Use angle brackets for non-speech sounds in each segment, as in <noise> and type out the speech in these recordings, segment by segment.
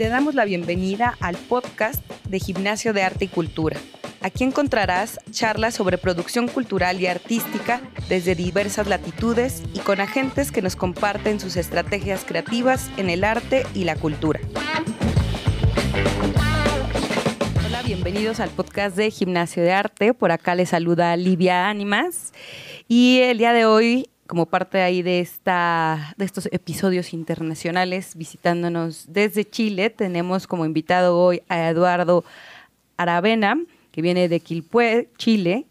te damos la bienvenida al podcast de Gimnasio de Arte y Cultura. Aquí encontrarás charlas sobre producción cultural y artística desde diversas latitudes y con agentes que nos comparten sus estrategias creativas en el arte y la cultura. Hola, bienvenidos al podcast de Gimnasio de Arte. Por acá les saluda Livia Ánimas y el día de hoy como parte ahí de, esta, de estos episodios internacionales visitándonos desde Chile. Tenemos como invitado hoy a Eduardo Aravena, que viene de Quilpué, Chile.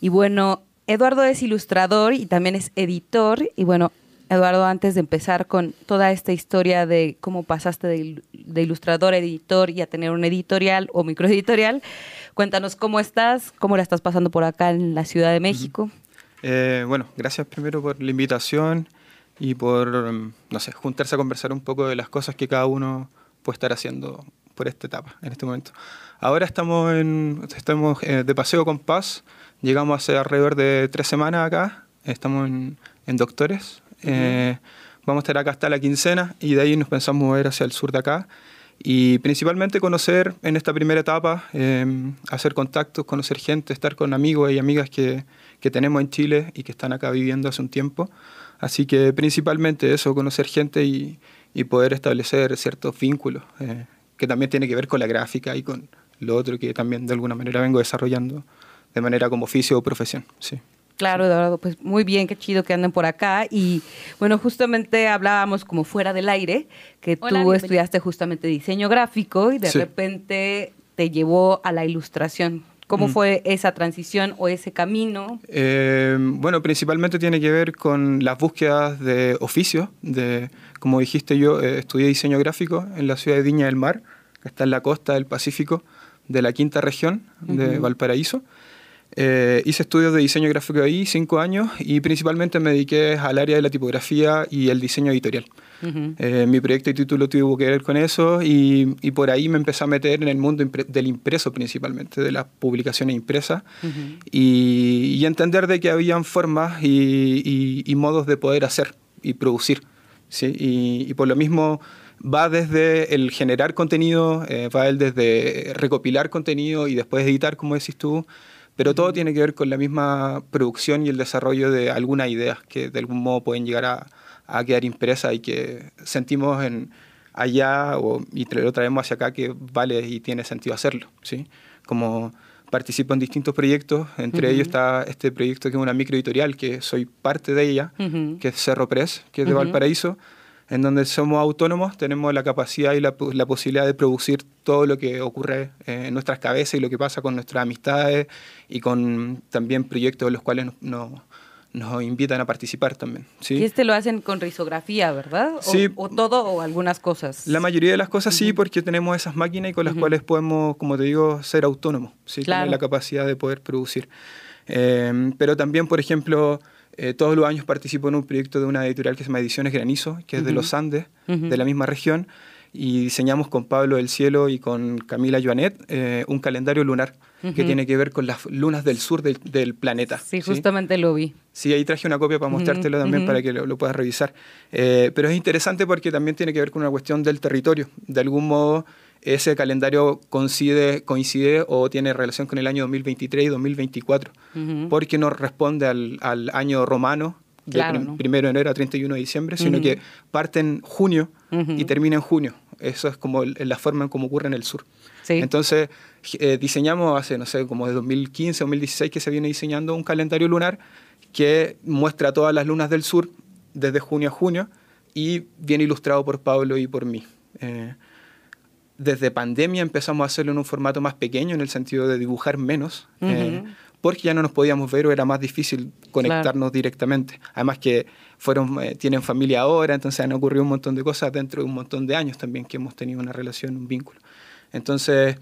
Y bueno, Eduardo es ilustrador y también es editor. Y bueno, Eduardo, antes de empezar con toda esta historia de cómo pasaste de, ilustrador a editor y a tener un editorial o microeditorial, cuéntanos cómo estás, cómo la estás pasando por acá en la Ciudad de México. Eh, bueno, gracias primero por la invitación y por, no sé, juntarse a conversar un poco de las cosas que cada uno puede estar haciendo por esta etapa, en este momento. Ahora estamos, en, estamos eh, de paseo con paz, llegamos hace alrededor de tres semanas acá, estamos en, Doctores, eh, vamos a estar acá hasta la quincena y de ahí nos pensamos mover hacia el sur de acá. Y principalmente conocer en esta primera etapa, em, hacer contactos, conocer gente, estar con amigos y amigas que, que, tenemos en Chile y que están acá viviendo hace un tiempo. Así que principalmente eso, conocer gente y, y poder establecer ciertos vínculos, eh, que también tiene que ver con la gráfica y con lo otro que también de alguna manera vengo desarrollando de manera como oficio o profesión. Sí. Claro, Eduardo, pues muy bien, qué chido que anden por acá. Y bueno, justamente hablábamos como fuera del aire, que tú estudiaste justamente diseño gráfico y de repente te llevó a la ilustración. ¿Cómo fue esa transición o ese camino? Eh, bueno, principalmente tiene que ver con las búsquedas de oficio. De, como dijiste, yo eh, estudié diseño gráfico en la ciudad de Viña del Mar, que está en la costa del Pacífico de la quinta región de Valparaíso. Eh, hice estudios de diseño gráfico ahí, cinco años, y principalmente me dediqué al área de la tipografía y el diseño editorial. Eh, mi proyecto y título tuvo que ver con eso y, por ahí me empecé a meter en el mundo del impreso principalmente, de las publicaciones impresas y, entender de que habían formas y, modos de poder hacer y producir. ¿sí? Y, por lo mismo va desde el generar contenido, eh, va el desde recopilar contenido y después editar, como decís tú, pero todo tiene que ver con la misma producción y el desarrollo de algunas ideas que de algún modo pueden llegar a, a quedar impresas y que sentimos en allá o, y lo traemos hacia acá que vale y tiene sentido hacerlo. ¿sí? Como participo en distintos proyectos, entre ellos está este proyecto que es una microeditorial, que soy parte de ella, que es Cerro Press, que es de Valparaíso, en donde somos autónomos, tenemos la capacidad y la, la, posibilidad de producir todo lo que ocurre eh, en nuestras cabezas y lo que pasa con nuestras amistades y con también proyectos en los cuales nos, nos, invitan a participar también. ¿sí? Y este lo hacen con risografía, ¿verdad? O, sí. O todo o algunas cosas. La mayoría de las cosas sí, porque tenemos esas máquinas y con las cuales podemos, como te digo, ser autónomos, ¿sí? tener la capacidad de poder producir. Eh, pero también, por ejemplo, eh, todos los años participo en un proyecto de una editorial que se llama Ediciones Granizo, que es de los Andes, de la misma región, y diseñamos con Pablo del Cielo y con Camila Joanet eh, un calendario lunar que tiene que ver con las lunas del sur del, planeta. Sí, justamente lo vi. Sí, ahí traje una copia para mostrártelo también para que lo, puedas revisar. Eh, pero es interesante porque también tiene que ver con una cuestión del territorio. De algún modo, ese calendario coincide, coincide o tiene relación con el año 2023 y 2024, porque no responde al, al año romano, de primero de enero a 31 de diciembre, sino que parte en junio y termina en junio. Eso es como la forma en cómo ocurre en el sur. Entonces, eh, diseñamos hace, no sé, como de 2015, 2016 que se viene diseñando un calendario lunar que muestra todas las lunas del sur desde junio a junio y viene ilustrado por Pablo y por mí. Eh, desde pandemia empezamos a hacerlo en un formato más pequeño, en el sentido de dibujar menos, eh, porque ya no nos podíamos ver o era más difícil conectarnos directamente. Además que fueron, eh, tienen familia ahora, entonces han ocurrido un montón de cosas dentro de un montón de años también que hemos tenido una relación, un vínculo. Entonces,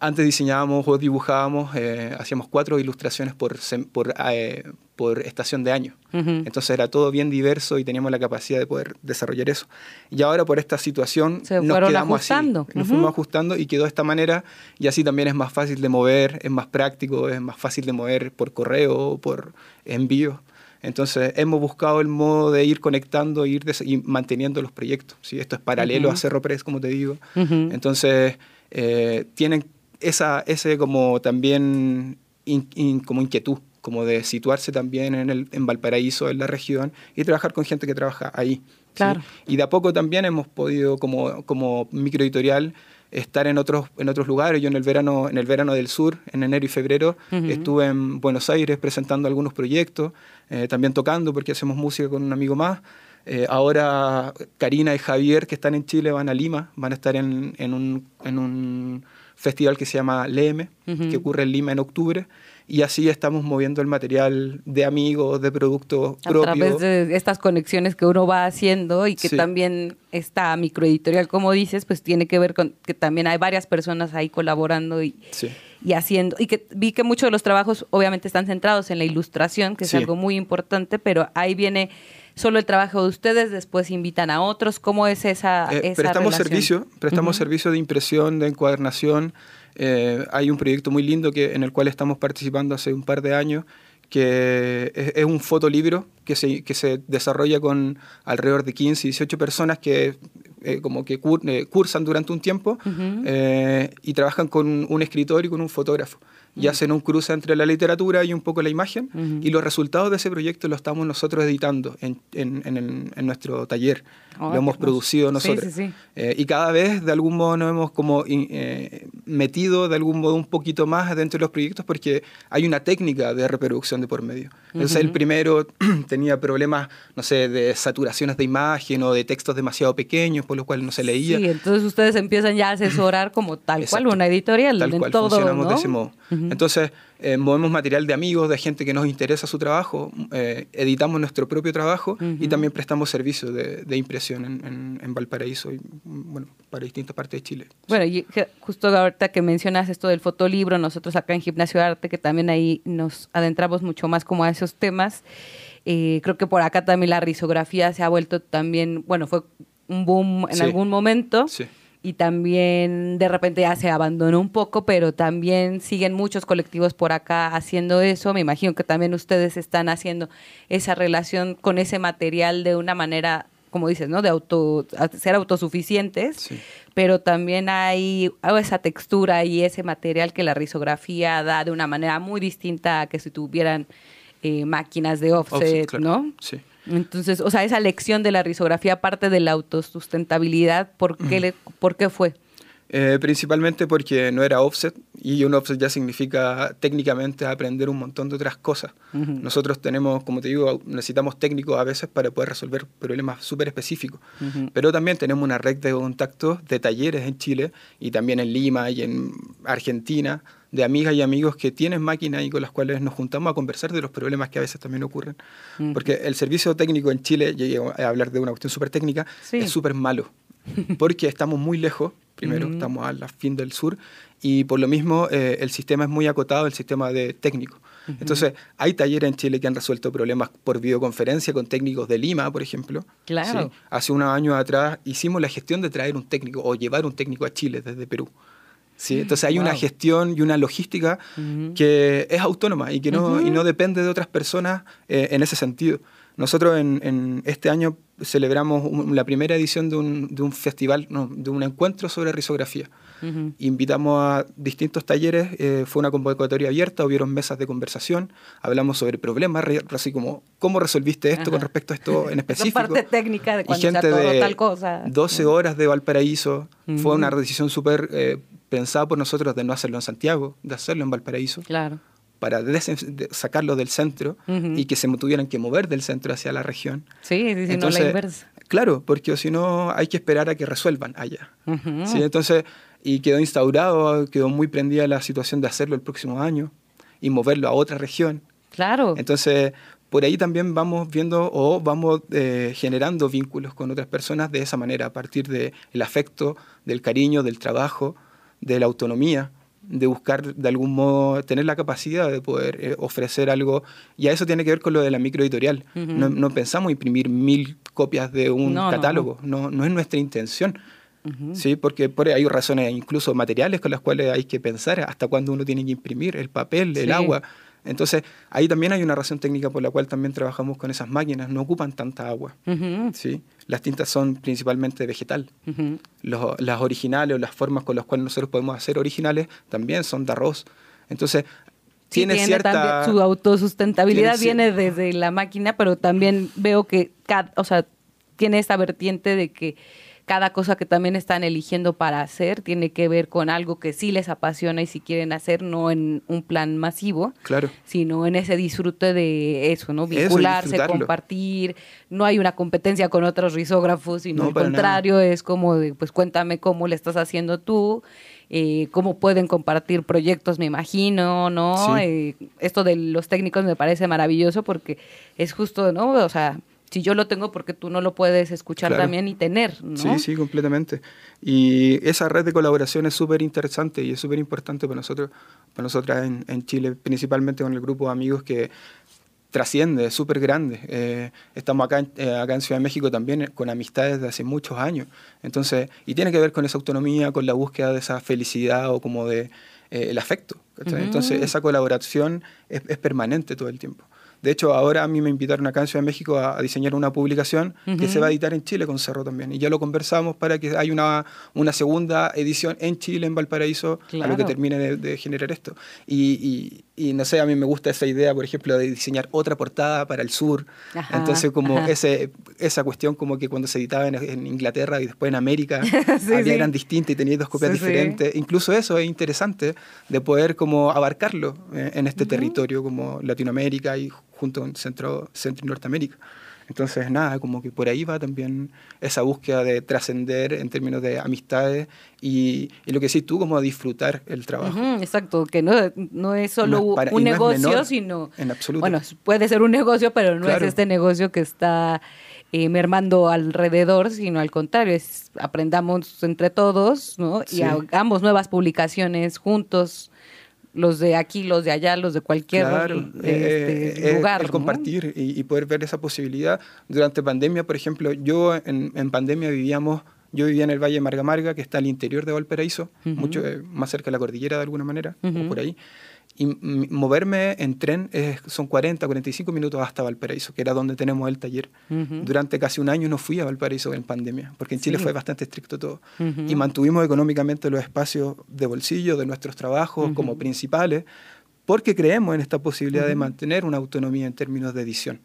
antes diseñábamos o dibujábamos, eh, hacíamos cuatro ilustraciones por, por, eh, por estación de año. Entonces era todo bien diverso y teníamos la capacidad de poder desarrollar eso. Y ahora por esta situación Se nos quedamos ajustando. así. Nos fuimos ajustando y quedó de esta manera y así también es más fácil de mover, es más práctico, es más fácil de mover por correo o por envío. Entonces hemos buscado el modo de ir conectando ir y manteniendo los proyectos. ¿sí? Esto es paralelo a Cerro Press, como te digo. Entonces eh, tienen esa, ese como también como inquietud, como de situarse también en, el, en Valparaíso, en la región, y trabajar con gente que trabaja ahí. Claro. Y de a poco también hemos podido, como, como microeditorial, estar en otros, en otros lugares. Yo en el verano, en el verano del sur, en enero y febrero, estuve en Buenos Aires presentando algunos proyectos, eh, también tocando porque hacemos música con un amigo más. Eh, ahora Karina y Javier, que están en Chile, van a Lima, van a estar en, en, un, en un festival que se llama LEME, que ocurre en Lima en octubre y así estamos moviendo el material de amigos, de productos propios. A través de estas conexiones que uno va haciendo y que también esta microeditorial, como dices, pues tiene que ver con que también hay varias personas ahí colaborando y, y haciendo. Y que vi que muchos de los trabajos obviamente están centrados en la ilustración, que es algo muy importante, pero ahí viene solo el trabajo de ustedes, después invitan a otros. ¿Cómo es esa, eh, prestamos servicio, prestamos servicio de impresión, de encuadernación, eh, hay un proyecto muy lindo que, en el cual estamos participando hace un par de años, que es, un fotolibro que se, que se desarrolla con alrededor de 15, 18 personas que eh, como que eh, cursan durante un tiempo y trabajan con un escritor y con un fotógrafo y hacen un cruce entre la literatura y un poco la imagen, y los resultados de ese proyecto lo estamos nosotros editando en, en, en, nuestro taller. lo hemos producido nosotros. Eh, y cada vez de algún modo nos hemos como eh, metido de algún modo un poquito más dentro de los proyectos porque hay una técnica de reproducción de por medio. Entonces el primero <clears throat> tenía problemas, no sé, de saturaciones de imagen o de textos demasiado pequeños, por lo cual no se leía. Sí, entonces ustedes empiezan ya a asesorar como tal cual una editorial. Tal cual todo, funcionamos de ese modo. Entonces, eh, movemos material de amigos, de gente que nos interesa su trabajo, eh, editamos nuestro propio trabajo y también prestamos servicios de, impresión en, Valparaíso y bueno, para distintas partes de Chile. Bueno, y justo ahorita que mencionas esto del fotolibro, nosotros acá en Gimnasio de Arte, que también ahí nos adentramos mucho más como a esos temas, eh, creo que por acá también la risografía se ha vuelto también, bueno, fue un boom en algún momento. Sí y también de repente ya se abandonó un poco, pero también siguen muchos colectivos por acá haciendo eso. Me imagino que también ustedes están haciendo esa relación con ese material de una manera, como dices, ¿no? De auto, ser autosuficientes, pero también hay esa textura y ese material que la risografía da de una manera muy distinta a que si tuvieran eh, máquinas de offset, ¿no? Sí. Entonces, o sea, esa lección de la risografía parte de la autosustentabilidad, ¿por qué, <clears throat> ¿por qué fue? Eh, principalmente porque no era offset y un offset ya significa técnicamente aprender un montón de otras cosas. Nosotros tenemos, como te digo, necesitamos técnicos a veces para poder resolver problemas súper específicos, pero también tenemos una red de contactos de talleres en Chile y también en Lima y en Argentina de amigas y amigos que tienen máquinas y con las cuales nos juntamos a conversar de los problemas que a veces también ocurren. Porque el servicio técnico en Chile, llegué a hablar de una cuestión súper técnica, es súper malo. Porque estamos muy lejos, primero, estamos a la fin del sur, y por lo mismo eh, el sistema es muy acotado, el sistema de técnico. Entonces, hay talleres en Chile que han resuelto problemas por videoconferencia con técnicos de Lima, por ejemplo. Claro. Hace unos años atrás hicimos la gestión de traer un técnico o llevar un técnico a Chile desde Perú. ¿sí? Entonces hay una gestión y una logística que es autónoma y que no, y no depende de otras personas eh, en ese sentido. Nosotros en, este año celebramos la primera edición de un, de un festival, de un encuentro sobre risografía. Invitamos a distintos talleres, eh, fue una convocatoria abierta, hubieron mesas de conversación, hablamos sobre problemas, así como cómo resolviste esto con respecto a esto en <laughs> específico. parte técnica de cuando y gente todo, de tal cosa. 12 horas de Valparaíso, fue una decisión súper eh, pensada por nosotros de no hacerlo en Santiago, de hacerlo en Valparaíso. Claro. Para sacarlo del centro y que se tuvieran que mover del centro hacia la región. Sí, no la inversa. Claro, porque si no hay que esperar a que resuelvan allá. ¿sí? Entonces, y quedó instaurado, quedó muy prendida la situación de hacerlo el próximo año y moverlo a otra región. Claro. Entonces, por ahí también vamos viendo o vamos eh, generando vínculos con otras personas de esa manera, a partir del afecto, del cariño, del trabajo de la autonomía, de buscar de algún modo tener la capacidad de poder eh, ofrecer algo. Y a eso tiene que ver con lo de la microeditorial. no, pensamos imprimir mil copias de un catálogo, no, no. es nuestra intención. ¿sí? Porque por hay razones incluso materiales con las cuales hay que pensar hasta cuándo uno tiene que imprimir, el papel, el agua. Entonces, ahí también hay una razón técnica por la cual también trabajamos con esas máquinas, no ocupan tanta agua. ¿sí? Las tintas son principalmente vegetal. las originales o las formas con las cuales nosotros podemos hacer originales también son de arroz. Entonces, tiene, cierta... su autosustentabilidad viene desde la máquina, pero también veo que, o sea, tiene esta vertiente de que cada cosa que también están eligiendo para hacer tiene que ver con algo que sí les apasiona y si quieren hacer, no en un plan masivo, claro. sino en ese disfrute de eso, ¿no? Vincularse, compartir. No hay una competencia con otros risógrafos, sino al contrario, es como de, pues cuéntame cómo le estás haciendo tú. Eh, cómo pueden compartir proyectos, me imagino, ¿no? Eh, esto de los técnicos me parece maravilloso porque es justo, ¿no? O sea, si yo lo tengo, porque tú no lo puedes escuchar también y tener, ¿no? Sí, sí, completamente. Y esa red de colaboración es súper interesante y es súper importante para nosotros, para nosotras en, Chile, principalmente con el grupo de amigos que trasciende, es súper grande. Eh, estamos acá eh, acá en Ciudad de México también con amistades de hace muchos años. Entonces, y tiene que ver con esa autonomía, con la búsqueda de esa felicidad o como de eh, el afecto. Entonces, esa colaboración es, es permanente todo el tiempo. De hecho, ahora a mí me invitaron acá en Ciudad de México a, diseñar una publicación que se va a editar en Chile con Cerro también. Y ya lo conversamos para que haya una, una segunda edición en Chile, en Valparaíso, a lo que termine de, generar esto. Y, y, no sé, a mí me gusta esa idea, por ejemplo, de diseñar otra portada para el sur. Entonces, como ese, esa cuestión como que cuando se editaba en, Inglaterra y después en América, <laughs> eran distintas y tenías dos copias diferentes. Incluso eso es interesante de poder como abarcarlo eh, en este territorio como Latinoamérica y junto con Centro, Centro y Norteamérica. Entonces, nada, como que por ahí va también esa búsqueda de trascender en términos de amistades y, lo que sí tú, como disfrutar el trabajo. exacto, que no, no es solo un negocio, sino... En absoluto. Bueno, puede ser un negocio, pero no es este negocio que está eh, mermando alrededor, sino al contrario, es aprendamos entre todos, ¿no? Y hagamos nuevas publicaciones juntos los de aquí, los de allá, los de cualquier eh, este, eh, lugar. El compartir y, poder ver esa posibilidad. Durante pandemia, por ejemplo, yo en, en, pandemia vivíamos, yo vivía en el Valle Marga Marga, que está al interior de Valparaíso, mucho eh, más cerca de la cordillera de alguna manera, o por ahí. Y moverme en tren es, son 40, 45 minutos hasta Valparaíso, que era donde tenemos el taller. Durante casi un año no fui a Valparaíso en pandemia, porque en Chile fue bastante estricto todo. Y mantuvimos económicamente los espacios de bolsillo de nuestros trabajos como principales, porque creemos en esta posibilidad de mantener una autonomía en términos de edición.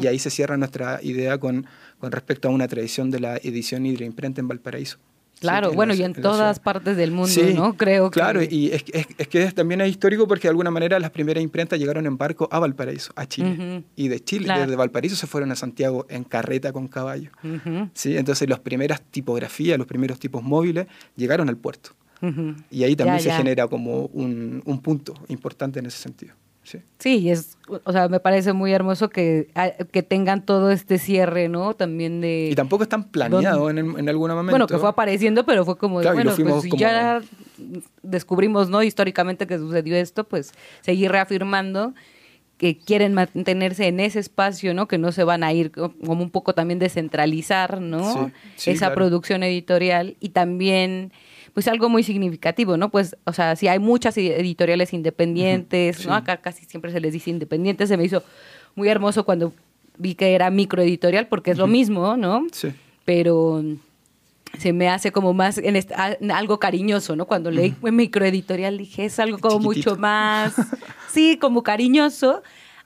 Y ahí se cierra nuestra idea con, con respecto a una tradición de la edición y de la imprenta en Valparaíso. Claro, bueno, y en, todas partes del mundo, ¿no? Creo que... Claro, y es, es, que también es histórico porque de alguna manera las primeras imprentas llegaron en barco a Valparaíso, a Chile. Y de Chile, desde Valparaíso se fueron a Santiago en carreta con caballo. ¿sí? Entonces las primeras tipografías, los primeros tipos móviles llegaron al puerto. Y ahí también se genera como un, un punto importante en ese sentido. Sí. sí, es, o sea, me parece muy hermoso que, ah, que tengan todo este cierre, ¿no? También de... Y tampoco es tan planeado en, en algún momento. Bueno, que fue apareciendo, pero fue como, bueno, pues si ya descubrimos, ¿no? Históricamente que sucedió esto, pues seguir reafirmando que quieren mantenerse en ese espacio, ¿no? Que no se van a ir como un poco también descentralizar, ¿no? Esa producción editorial y también pues algo muy significativo, ¿no? Pues, o sea, si hay muchas editoriales independientes, ¿no? Acá casi siempre se les dice independientes, se me hizo muy hermoso cuando vi que era microeditorial, porque es lo mismo, ¿no? Sí. Pero se me hace como más en algo cariñoso, ¿no? Cuando leí microeditorial dije, es algo como mucho más, <laughs> sí, como cariñoso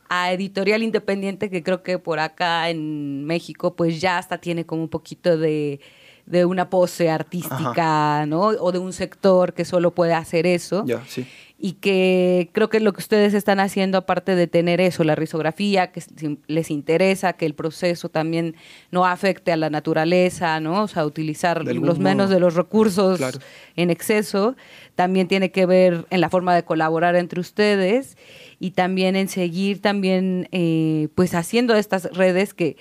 a editorial independiente que creo que por acá en México pues ya hasta tiene como un poquito de de una pose artística, ¿no? O de un sector que solo puede hacer eso. sí. Y que creo que lo que ustedes están haciendo, aparte de tener eso, la risografía, que les interesa que el proceso también no afecte a la naturaleza, ¿no? O sea, utilizar los menos de los recursos en exceso, también tiene que ver en la forma de colaborar entre ustedes y también en seguir también, eh, pues, haciendo estas redes que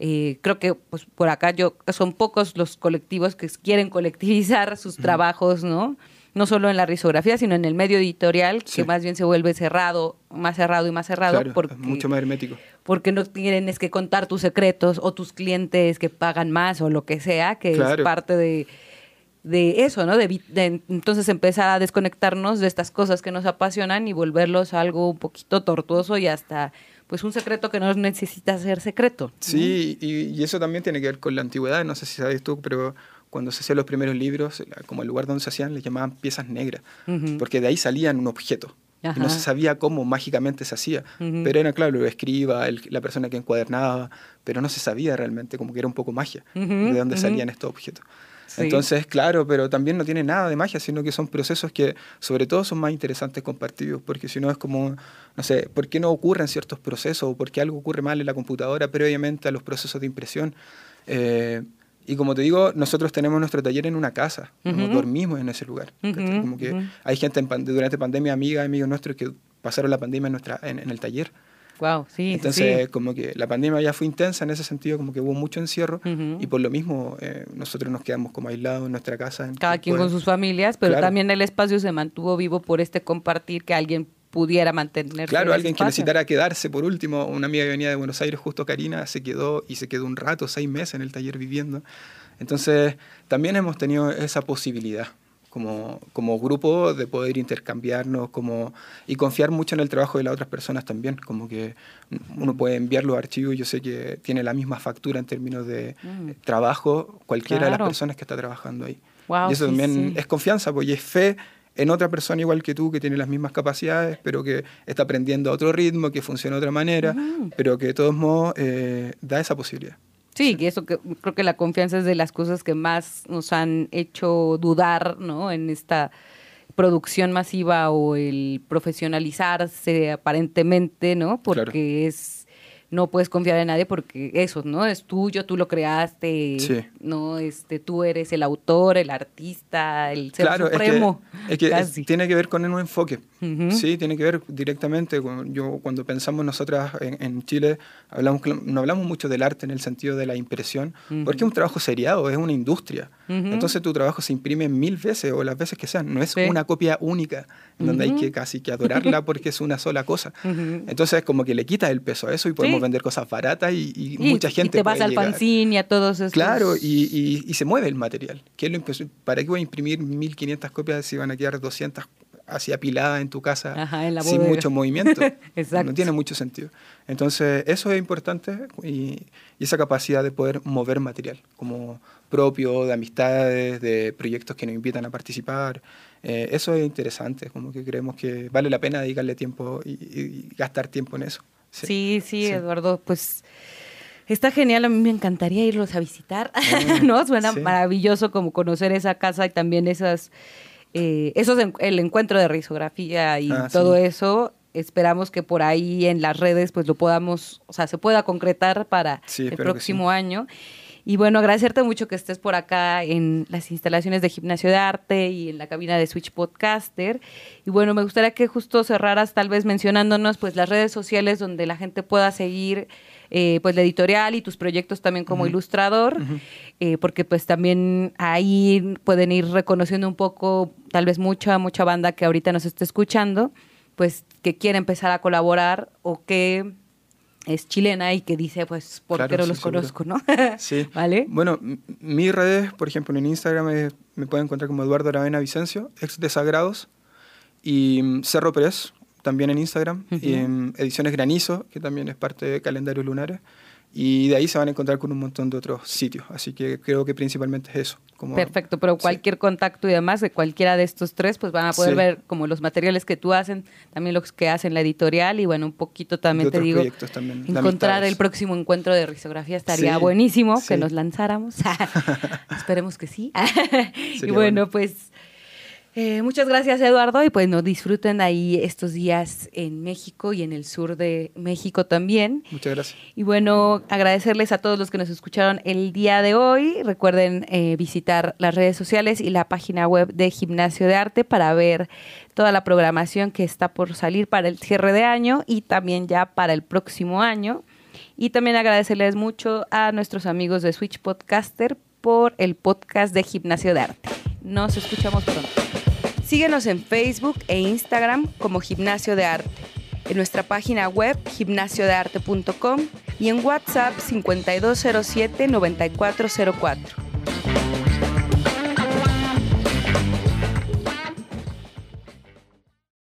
eh, creo que pues por acá yo son pocos los colectivos que quieren colectivizar sus trabajos, ¿no? No solo en la risografía, sino en el medio editorial, que más bien se vuelve cerrado, más cerrado y más cerrado. porque, mucho más hermético. Porque no tienes que contar tus secretos o tus clientes que pagan más o lo que sea, que es parte de, de eso, ¿no? De, de, entonces empezar a desconectarnos de estas cosas que nos apasionan y volverlos algo un poquito tortuoso y hasta pues un secreto que no necesita ser secreto. Sí, y, y, eso también tiene que ver con la antigüedad, no sé si sabes tú, pero cuando se hacían los primeros libros, como el lugar donde se hacían, le llamaban piezas negras, porque de ahí salían un objeto. Y no se sabía cómo mágicamente se hacía. Pero era, claro, lo escriba, la persona que encuadernaba, pero no se sabía realmente, como que era un poco magia, de dónde salían estos objetos. Entonces, claro, pero también no tiene nada de magia, sino que son procesos que sobre todo son más interesantes compartidos, porque si no es como, no sé, ¿por qué no ocurren ciertos procesos o por qué algo ocurre mal en la computadora previamente a los procesos de impresión? Eh, y como te digo, nosotros tenemos nuestro taller en una casa, dormimos en ese lugar. como que hay gente durante pandemia, amigas, amigos nuestros que pasaron la pandemia en, nuestra, en, el taller. Wow, sí. Entonces, como que la pandemia ya fue intensa en ese sentido, como que hubo mucho encierro y por lo mismo eh, nosotros nos quedamos como aislados en nuestra casa. Cada quien con sus familias, pero también el espacio se mantuvo vivo por este compartir que alguien pudiera mantener. Claro, alguien que necesitara quedarse por último. Una amiga que venía de Buenos Aires, justo Karina, se quedó y se quedó un rato, seis meses en el taller viviendo. Entonces, también hemos tenido esa posibilidad como, como grupo de poder intercambiarnos como, y confiar mucho en el trabajo de las otras personas también. Como que uno puede enviar los archivos yo sé que tiene la misma factura en términos de mm. trabajo cualquiera de las personas que está trabajando ahí. y eso también es confianza, porque es fe en otra persona igual que tú, que tiene las mismas capacidades, pero que está aprendiendo a otro ritmo, que funciona de otra manera, pero que de todos modos eh, da esa posibilidad. Sí, que eso que creo que la confianza es de las cosas que más nos han hecho dudar, ¿no? En esta producción masiva o el profesionalizarse aparentemente, ¿no? Porque es no puedes confiar en nadie porque eso, ¿no? Es tuyo, tú lo creaste, ¿no? Este, tú eres el autor, el artista, el ser supremo. Es que, es que tiene que ver con un enfoque, sí, tiene que ver directamente. Con, yo, cuando pensamos nosotras en, Chile, hablamos, no hablamos mucho del arte en el sentido de la impresión, porque es un trabajo seriado, es una industria. Entonces tu trabajo se imprime mil veces o las veces que sean, no es una copia única donde hay que casi que adorarla porque es una sola cosa. <laughs> Entonces como que le quita el peso a eso y podemos vender cosas baratas y, mucha gente. Y te vas al fanzine y a todos esos. Claro, y, y, se mueve el material. ¿Qué lo ¿Para qué voy a imprimir 1500 copias si van a quedar 200 así apiladas en tu casa sin mucho <laughs> movimiento? no tiene mucho sentido. Entonces, eso es importante y, esa capacidad de poder mover material como propio, de amistades, de proyectos que nos invitan a participar. Eh, eso es interesante, como que creemos que vale la pena dedicarle tiempo y gastar tiempo en eso. Sí, sí, Eduardo, pues está genial, a mí me encantaría irlos a visitar, <laughs> ¿no? Suena maravilloso como conocer esa casa y también esas, eh, esos, el encuentro de risografía y ah, todo eso. Esperamos que por ahí en las redes pues lo podamos, o sea, se pueda concretar para el próximo año. Y bueno, agradecerte mucho que estés por acá en las instalaciones de Gimnasio de Arte y en la cabina de Switch Podcaster. Y bueno, me gustaría que justo cerraras tal vez mencionándonos pues las redes sociales donde la gente pueda seguir eh, pues la editorial y tus proyectos también como ilustrador, eh, porque pues también ahí pueden ir reconociendo un poco, tal vez mucha, mucha banda que ahorita nos esté escuchando, pues que quiere empezar a colaborar o que es chilena y que dice, pues, ¿por qué no los conozco, no? <laughs> sí. <laughs> ¿Vale? Bueno, mis redes, por ejemplo, en Instagram me, pueden encontrar como Eduardo Aravena Vicencio, ex Desagrados, y mm, Cerro Pérez, también en Instagram, y en Ediciones Granizo, que también es parte de Calendarios Lunares. Y de ahí se van a encontrar con un montón de otros sitios. Así que creo que principalmente es eso. Como, Perfecto, pero cualquier contacto y demás de cualquiera de estos tres, pues van a poder ver como los materiales que tú hacen, también los que hacen la editorial y bueno, un poquito también te digo, encontrar el próximo encuentro de risografía estaría buenísimo que nos lanzáramos. <laughs> <laughs> Esperemos que sí. <laughs> y bueno, pues eh, muchas gracias, Eduardo, y pues nos disfruten ahí estos días en México y en el sur de México también. Muchas gracias. Y bueno, agradecerles a todos los que nos escucharon el día de hoy. Recuerden eh, visitar las redes sociales y la página web de Gimnasio de Arte para ver toda la programación que está por salir para el cierre de año y también ya para el próximo año. Y también agradecerles mucho a nuestros amigos de Switch Podcaster por el podcast de Gimnasio de Arte. Nos escuchamos pronto. Síguenos en Facebook e Instagram como Gimnasio de Arte, en nuestra página web gimnasiodearte.com y en WhatsApp 5207-9404.